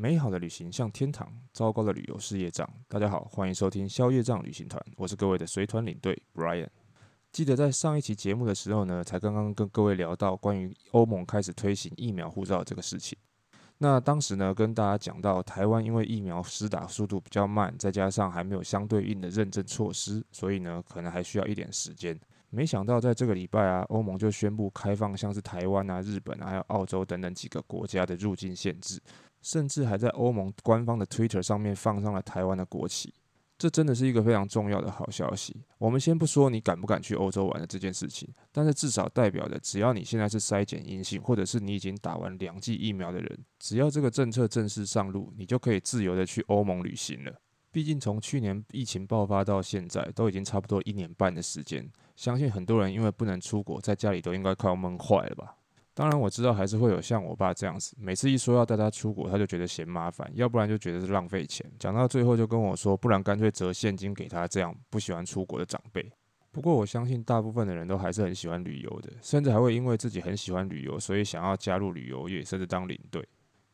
美好的旅行像天堂，糟糕的旅游是业障。大家好，欢迎收听消业障旅行团，我是各位的随团领队 Brian。记得在上一期节目的时候呢，才刚刚跟各位聊到关于欧盟开始推行疫苗护照这个事情。那当时呢，跟大家讲到台湾因为疫苗施打速度比较慢，再加上还没有相对应的认证措施，所以呢，可能还需要一点时间。没想到在这个礼拜啊，欧盟就宣布开放像是台湾啊、日本啊、还有澳洲等等几个国家的入境限制，甚至还在欧盟官方的 Twitter 上面放上了台湾的国旗。这真的是一个非常重要的好消息。我们先不说你敢不敢去欧洲玩的这件事情，但是至少代表着，只要你现在是筛检阴性，或者是你已经打完两剂疫苗的人，只要这个政策正式上路，你就可以自由的去欧盟旅行了。毕竟从去年疫情爆发到现在，都已经差不多一年半的时间。相信很多人因为不能出国，在家里都应该快要闷坏了吧。当然我知道还是会有像我爸这样子，每次一说要带他出国，他就觉得嫌麻烦，要不然就觉得是浪费钱。讲到最后就跟我说，不然干脆折现金给他。这样不喜欢出国的长辈。不过我相信大部分的人都还是很喜欢旅游的，甚至还会因为自己很喜欢旅游，所以想要加入旅游业，甚至当领队。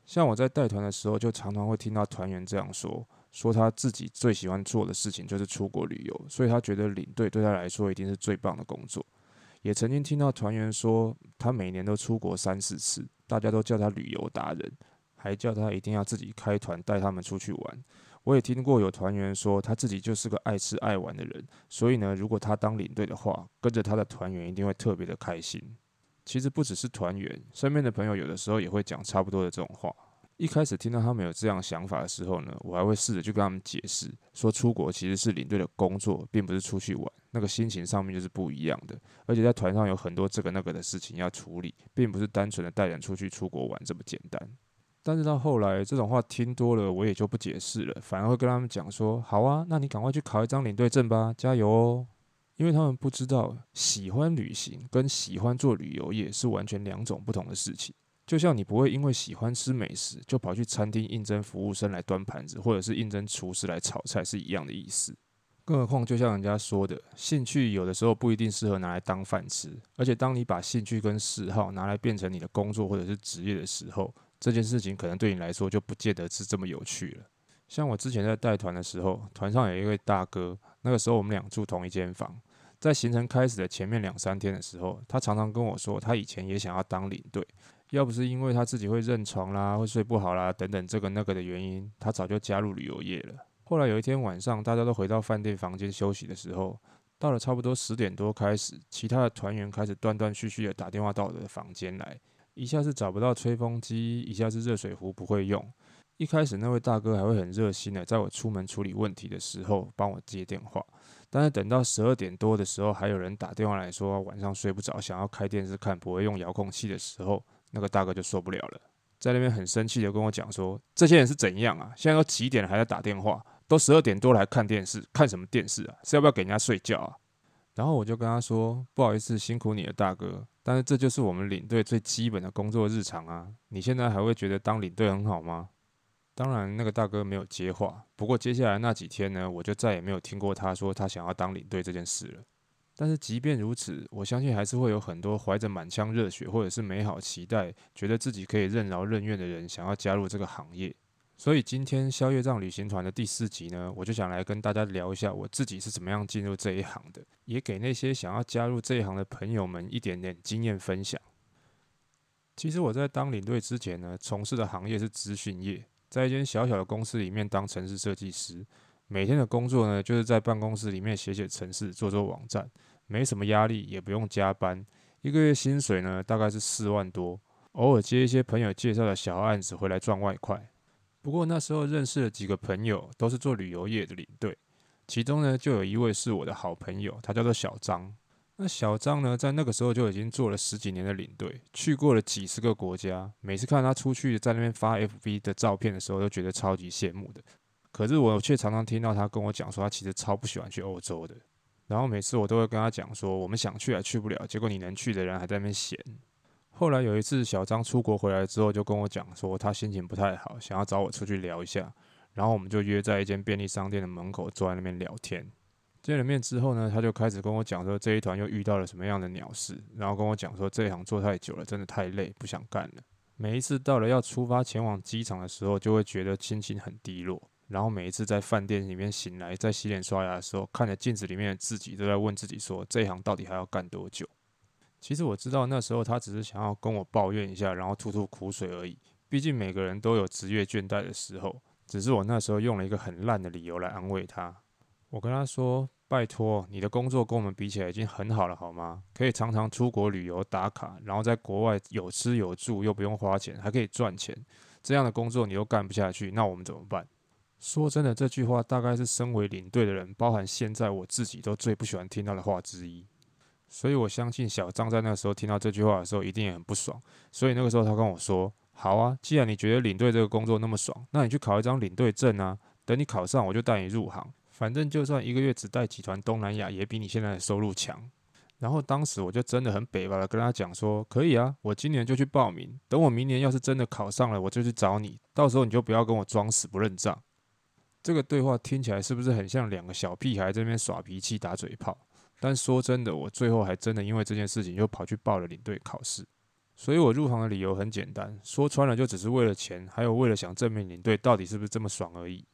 像我在带团的时候，就常常会听到团员这样说。说他自己最喜欢做的事情就是出国旅游，所以他觉得领队对他来说一定是最棒的工作。也曾经听到团员说，他每年都出国三四次，大家都叫他旅游达人，还叫他一定要自己开团带他们出去玩。我也听过有团员说，他自己就是个爱吃爱玩的人，所以呢，如果他当领队的话，跟着他的团员一定会特别的开心。其实不只是团员，身边的朋友有的时候也会讲差不多的这种话。一开始听到他们有这样想法的时候呢，我还会试着去跟他们解释，说出国其实是领队的工作，并不是出去玩，那个心情上面就是不一样的。而且在团上有很多这个那个的事情要处理，并不是单纯的带人出去出国玩这么简单。但是到后来这种话听多了，我也就不解释了，反而会跟他们讲说：好啊，那你赶快去考一张领队证吧，加油哦！因为他们不知道，喜欢旅行跟喜欢做旅游业是完全两种不同的事情。就像你不会因为喜欢吃美食就跑去餐厅应征服务生来端盘子，或者是应征厨师来炒菜是一样的意思。更何况，就像人家说的，兴趣有的时候不一定适合拿来当饭吃。而且，当你把兴趣跟嗜好拿来变成你的工作或者是职业的时候，这件事情可能对你来说就不见得是这么有趣了。像我之前在带团的时候，团上有一位大哥，那个时候我们俩住同一间房，在行程开始的前面两三天的时候，他常常跟我说，他以前也想要当领队。要不是因为他自己会认床啦，会睡不好啦，等等这个那个的原因，他早就加入旅游业了。后来有一天晚上，大家都回到饭店房间休息的时候，到了差不多十点多开始，其他的团员开始断断续续的打电话到我的房间来，一下是找不到吹风机，一下是热水壶不会用。一开始那位大哥还会很热心的，在我出门处理问题的时候帮我接电话，但是等到十二点多的时候，还有人打电话来说晚上睡不着，想要开电视看，不会用遥控器的时候。那个大哥就受不了了，在那边很生气的跟我讲说：“这些人是怎样啊？现在都几点了还在打电话？都十二点多了还看电视？看什么电视啊？是要不要给人家睡觉啊？”然后我就跟他说：“不好意思，辛苦你了，大哥。但是这就是我们领队最基本的工作日常啊！你现在还会觉得当领队很好吗？”当然，那个大哥没有接话。不过接下来那几天呢，我就再也没有听过他说他想要当领队这件事了。但是即便如此，我相信还是会有很多怀着满腔热血或者是美好期待，觉得自己可以任劳任怨的人想要加入这个行业。所以今天宵夜账旅行团的第四集呢，我就想来跟大家聊一下我自己是怎么样进入这一行的，也给那些想要加入这一行的朋友们一点点经验分享。其实我在当领队之前呢，从事的行业是资讯业，在一间小小的公司里面当城市设计师。每天的工作呢，就是在办公室里面写写程式，做做网站，没什么压力，也不用加班。一个月薪水呢，大概是四万多，偶尔接一些朋友介绍的小案子回来赚外快。不过那时候认识了几个朋友，都是做旅游业的领队，其中呢就有一位是我的好朋友，他叫做小张。那小张呢，在那个时候就已经做了十几年的领队，去过了几十个国家。每次看他出去在那边发 FB 的照片的时候，都觉得超级羡慕的。可是我却常常听到他跟我讲说，他其实超不喜欢去欧洲的。然后每次我都会跟他讲说，我们想去还去不了，结果你能去的人还在那边闲。后来有一次小张出国回来之后，就跟我讲说他心情不太好，想要找我出去聊一下。然后我们就约在一间便利商店的门口坐在那边聊天。见了面之后呢，他就开始跟我讲说这一团又遇到了什么样的鸟事，然后跟我讲说这一行做太久了，真的太累，不想干了。每一次到了要出发前往机场的时候，就会觉得心情很低落。然后每一次在饭店里面醒来，在洗脸刷牙的时候，看着镜子里面的自己，都在问自己说：这一行到底还要干多久？其实我知道那时候他只是想要跟我抱怨一下，然后吐吐苦水而已。毕竟每个人都有职业倦怠的时候，只是我那时候用了一个很烂的理由来安慰他。我跟他说：拜托，你的工作跟我们比起来已经很好了，好吗？可以常常出国旅游打卡，然后在国外有吃有住，又不用花钱，还可以赚钱。这样的工作你又干不下去，那我们怎么办？说真的，这句话大概是身为领队的人，包含现在我自己都最不喜欢听到的话之一。所以我相信小张在那个时候听到这句话的时候，一定也很不爽。所以那个时候他跟我说：“好啊，既然你觉得领队这个工作那么爽，那你去考一张领队证啊。等你考上，我就带你入行。反正就算一个月只带几团东南亚，也比你现在的收入强。”然后当时我就真的很北吧的跟他讲说：“可以啊，我今年就去报名。等我明年要是真的考上了，我就去找你。到时候你就不要跟我装死不认账。”这个对话听起来是不是很像两个小屁孩在那边耍脾气、打嘴炮？但说真的，我最后还真的因为这件事情又跑去报了领队考试。所以我入行的理由很简单，说穿了就只是为了钱，还有为了想证明领队到底是不是这么爽而已。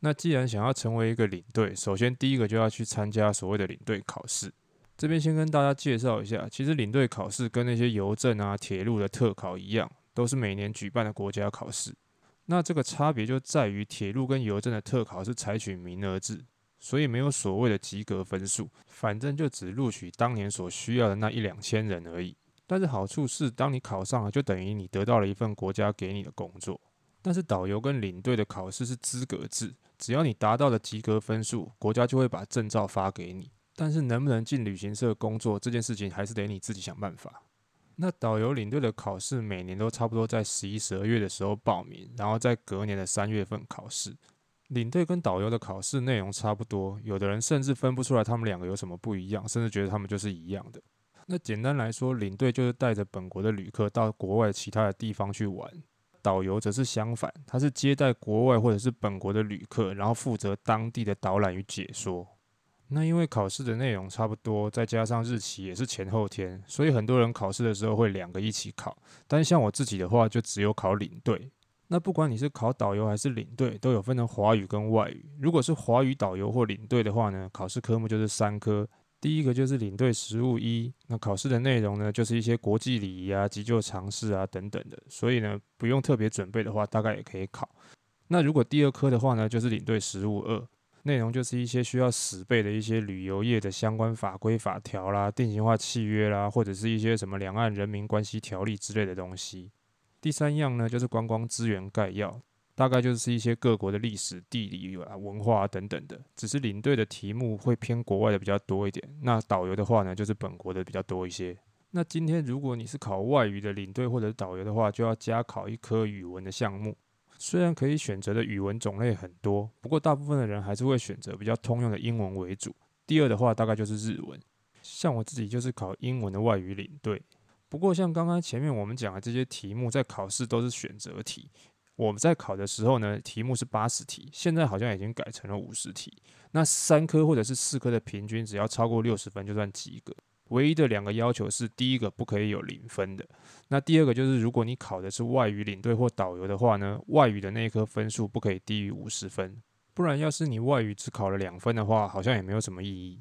那既然想要成为一个领队，首先第一个就要去参加所谓的领队考试。这边先跟大家介绍一下，其实领队考试跟那些邮政啊、铁路的特考一样，都是每年举办的国家考试。那这个差别就在于铁路跟邮政的特考是采取名额制，所以没有所谓的及格分数，反正就只录取当年所需要的那一两千人而已。但是好处是，当你考上了，就等于你得到了一份国家给你的工作。但是导游跟领队的考试是资格制，只要你达到了及格分数，国家就会把证照发给你。但是能不能进旅行社工作这件事情，还是得你自己想办法。那导游领队的考试每年都差不多在十一、十二月的时候报名，然后在隔年的三月份考试。领队跟导游的考试内容差不多，有的人甚至分不出来他们两个有什么不一样，甚至觉得他们就是一样的。那简单来说，领队就是带着本国的旅客到国外其他的地方去玩，导游则是相反，他是接待国外或者是本国的旅客，然后负责当地的导览与解说。那因为考试的内容差不多，再加上日期也是前后天，所以很多人考试的时候会两个一起考。但像我自己的话，就只有考领队。那不管你是考导游还是领队，都有分成华语跟外语。如果是华语导游或领队的话呢，考试科目就是三科。第一个就是领队实务一，那考试的内容呢，就是一些国际礼仪啊、急救常识啊等等的，所以呢，不用特别准备的话，大概也可以考。那如果第二科的话呢，就是领队实务二。内容就是一些需要死背的一些旅游业的相关法规法条啦、定型化契约啦，或者是一些什么两岸人民关系条例之类的东西。第三样呢，就是观光资源概要，大概就是一些各国的历史、地理啊、文化啊等等的。只是领队的题目会偏国外的比较多一点，那导游的话呢，就是本国的比较多一些。那今天如果你是考外语的领队或者导游的话，就要加考一科语文的项目。虽然可以选择的语文种类很多，不过大部分的人还是会选择比较通用的英文为主。第二的话，大概就是日文。像我自己就是考英文的外语领队。不过像刚刚前面我们讲的这些题目，在考试都是选择题。我们在考的时候呢，题目是八十题，现在好像已经改成了五十题。那三科或者是四科的平均，只要超过六十分就算及格。唯一的两个要求是：第一个不可以有零分的，那第二个就是，如果你考的是外语领队或导游的话呢，外语的那一科分数不可以低于五十分，不然要是你外语只考了两分的话，好像也没有什么意义。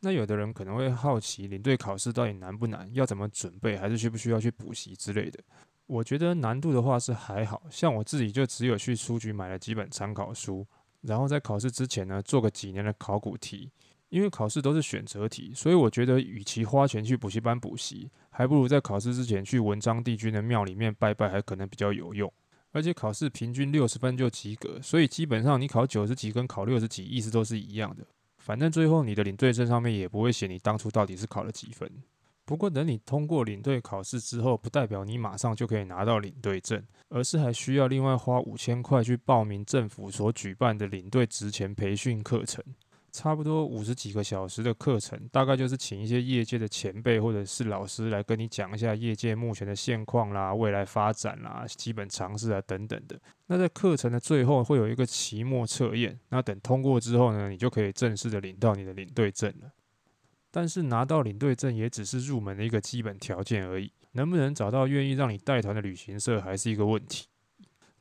那有的人可能会好奇，领队考试到底难不难？要怎么准备？还是需不需要去补习之类的？我觉得难度的话是还好，像我自己就只有去书局买了几本参考书，然后在考试之前呢，做个几年的考古题。因为考试都是选择题，所以我觉得与其花钱去补习班补习，还不如在考试之前去文昌帝君的庙里面拜拜，还可能比较有用。而且考试平均六十分就及格，所以基本上你考九十几跟考六十几意思都是一样的。反正最后你的领队证上面也不会写你当初到底是考了几分。不过等你通过领队考试之后，不代表你马上就可以拿到领队证，而是还需要另外花五千块去报名政府所举办的领队职前培训课程。差不多五十几个小时的课程，大概就是请一些业界的前辈或者是老师来跟你讲一下业界目前的现况啦、未来发展啦、基本常识啊等等的。那在课程的最后会有一个期末测验，那等通过之后呢，你就可以正式的领到你的领队证了。但是拿到领队证也只是入门的一个基本条件而已，能不能找到愿意让你带团的旅行社还是一个问题。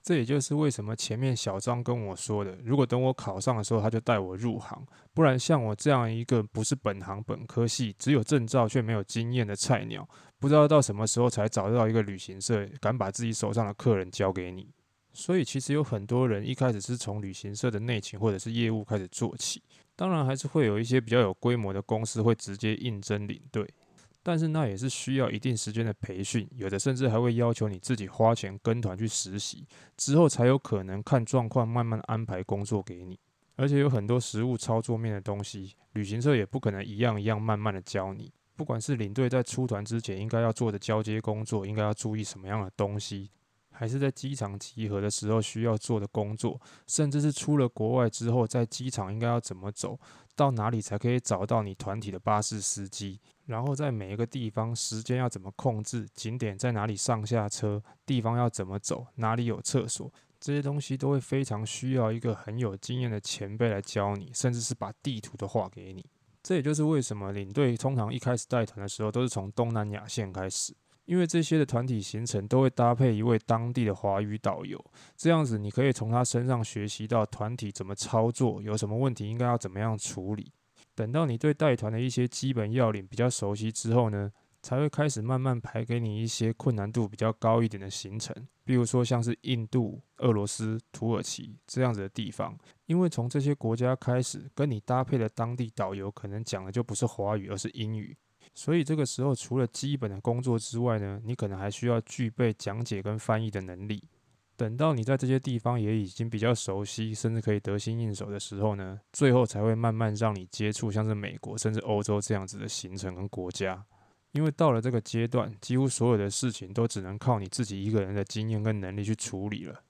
这也就是为什么前面小张跟我说的，如果等我考上的时候，他就带我入行，不然像我这样一个不是本行本科系，只有证照却没有经验的菜鸟，不知道到什么时候才找到一个旅行社敢把自己手上的客人交给你。所以其实有很多人一开始是从旅行社的内勤或者是业务开始做起，当然还是会有一些比较有规模的公司会直接应征领队。但是那也是需要一定时间的培训，有的甚至还会要求你自己花钱跟团去实习，之后才有可能看状况慢慢安排工作给你。而且有很多实物操作面的东西，旅行社也不可能一样一样慢慢的教你。不管是领队在出团之前应该要做的交接工作，应该要注意什么样的东西。还是在机场集合的时候需要做的工作，甚至是出了国外之后，在机场应该要怎么走，到哪里才可以找到你团体的巴士司机，然后在每一个地方时间要怎么控制，景点在哪里上下车，地方要怎么走，哪里有厕所，这些东西都会非常需要一个很有经验的前辈来教你，甚至是把地图都画给你。这也就是为什么领队通常一开始带团的时候都是从东南亚线开始。因为这些的团体行程都会搭配一位当地的华语导游，这样子你可以从他身上学习到团体怎么操作，有什么问题应该要怎么样处理。等到你对带团的一些基本要领比较熟悉之后呢，才会开始慢慢排给你一些困难度比较高一点的行程，比如说像是印度、俄罗斯、土耳其这样子的地方，因为从这些国家开始，跟你搭配的当地导游可能讲的就不是华语，而是英语。所以这个时候，除了基本的工作之外呢，你可能还需要具备讲解跟翻译的能力。等到你在这些地方也已经比较熟悉，甚至可以得心应手的时候呢，最后才会慢慢让你接触像是美国甚至欧洲这样子的行程跟国家。因为到了这个阶段，几乎所有的事情都只能靠你自己一个人的经验跟能力去处理了。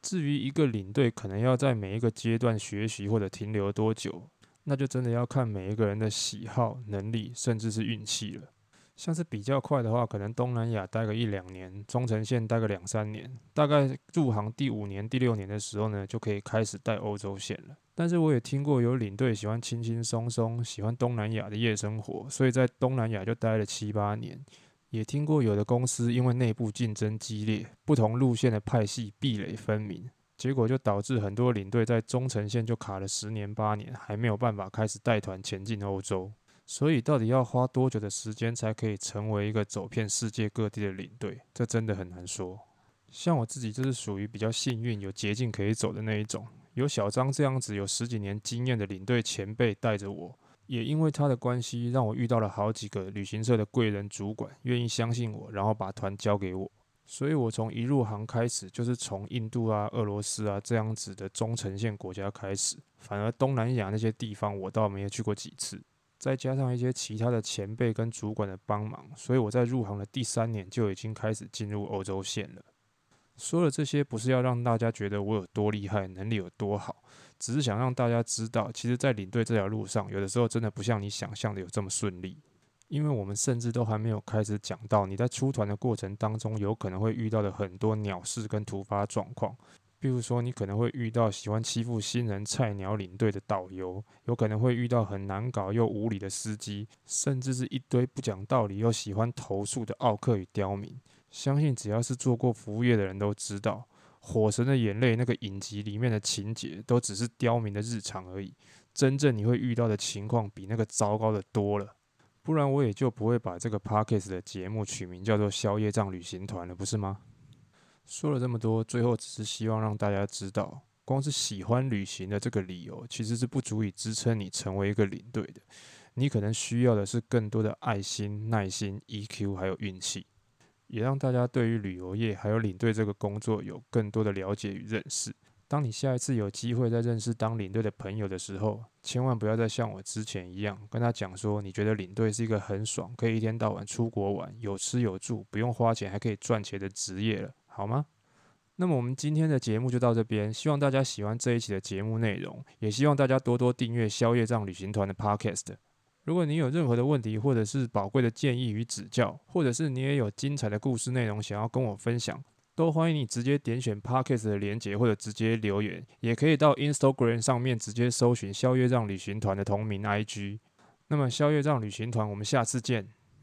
至于一个领队可能要在每一个阶段学习或者停留多久，那就真的要看每一个人的喜好、能力，甚至是运气了。像是比较快的话，可能东南亚待个一两年，中程线待个两三年，大概入行第五年、第六年的时候呢，就可以开始带欧洲线了。但是我也听过有领队喜欢轻轻松松，喜欢东南亚的夜生活，所以在东南亚就待了七八年。也听过有的公司因为内部竞争激烈，不同路线的派系壁垒分明。结果就导致很多领队在中程线就卡了十年八年，还没有办法开始带团前进欧洲。所以到底要花多久的时间才可以成为一个走遍世界各地的领队？这真的很难说。像我自己就是属于比较幸运，有捷径可以走的那一种。有小张这样子有十几年经验的领队前辈带着我，也因为他的关系，让我遇到了好几个旅行社的贵人主管，愿意相信我，然后把团交给我。所以我从一入行开始，就是从印度啊、俄罗斯啊这样子的中程线国家开始，反而东南亚那些地方我倒没有去过几次。再加上一些其他的前辈跟主管的帮忙，所以我在入行的第三年就已经开始进入欧洲线了。说了这些，不是要让大家觉得我有多厉害，能力有多好，只是想让大家知道，其实，在领队这条路上，有的时候真的不像你想象的有这么顺利。因为我们甚至都还没有开始讲到你在出团的过程当中，有可能会遇到的很多鸟事跟突发状况。比如说，你可能会遇到喜欢欺负新人菜鸟领队的导游，有可能会遇到很难搞又无理的司机，甚至是一堆不讲道理又喜欢投诉的奥客与刁民。相信只要是做过服务业的人都知道，《火神的眼泪》那个影集里面的情节都只是刁民的日常而已，真正你会遇到的情况比那个糟糕的多了。不然我也就不会把这个 Podcast 的节目取名叫做“消业障旅行团”了，不是吗？说了这么多，最后只是希望让大家知道，光是喜欢旅行的这个理由，其实是不足以支撑你成为一个领队的。你可能需要的是更多的爱心、耐心、EQ，还有运气，也让大家对于旅游业还有领队这个工作有更多的了解与认识。当你下一次有机会再认识当领队的朋友的时候，千万不要再像我之前一样跟他讲说，你觉得领队是一个很爽，可以一天到晚出国玩，有吃有住，不用花钱还可以赚钱的职业了，好吗？那么我们今天的节目就到这边，希望大家喜欢这一期的节目内容，也希望大家多多订阅消业障旅行团的 Podcast。如果你有任何的问题，或者是宝贵的建议与指教，或者是你也有精彩的故事内容想要跟我分享，都欢迎你直接点选 Podcast 的连结，或者直接留言，也可以到 Instagram 上面直接搜寻消业障旅行团的同名 IG。那么消业障旅行团，我们下次见。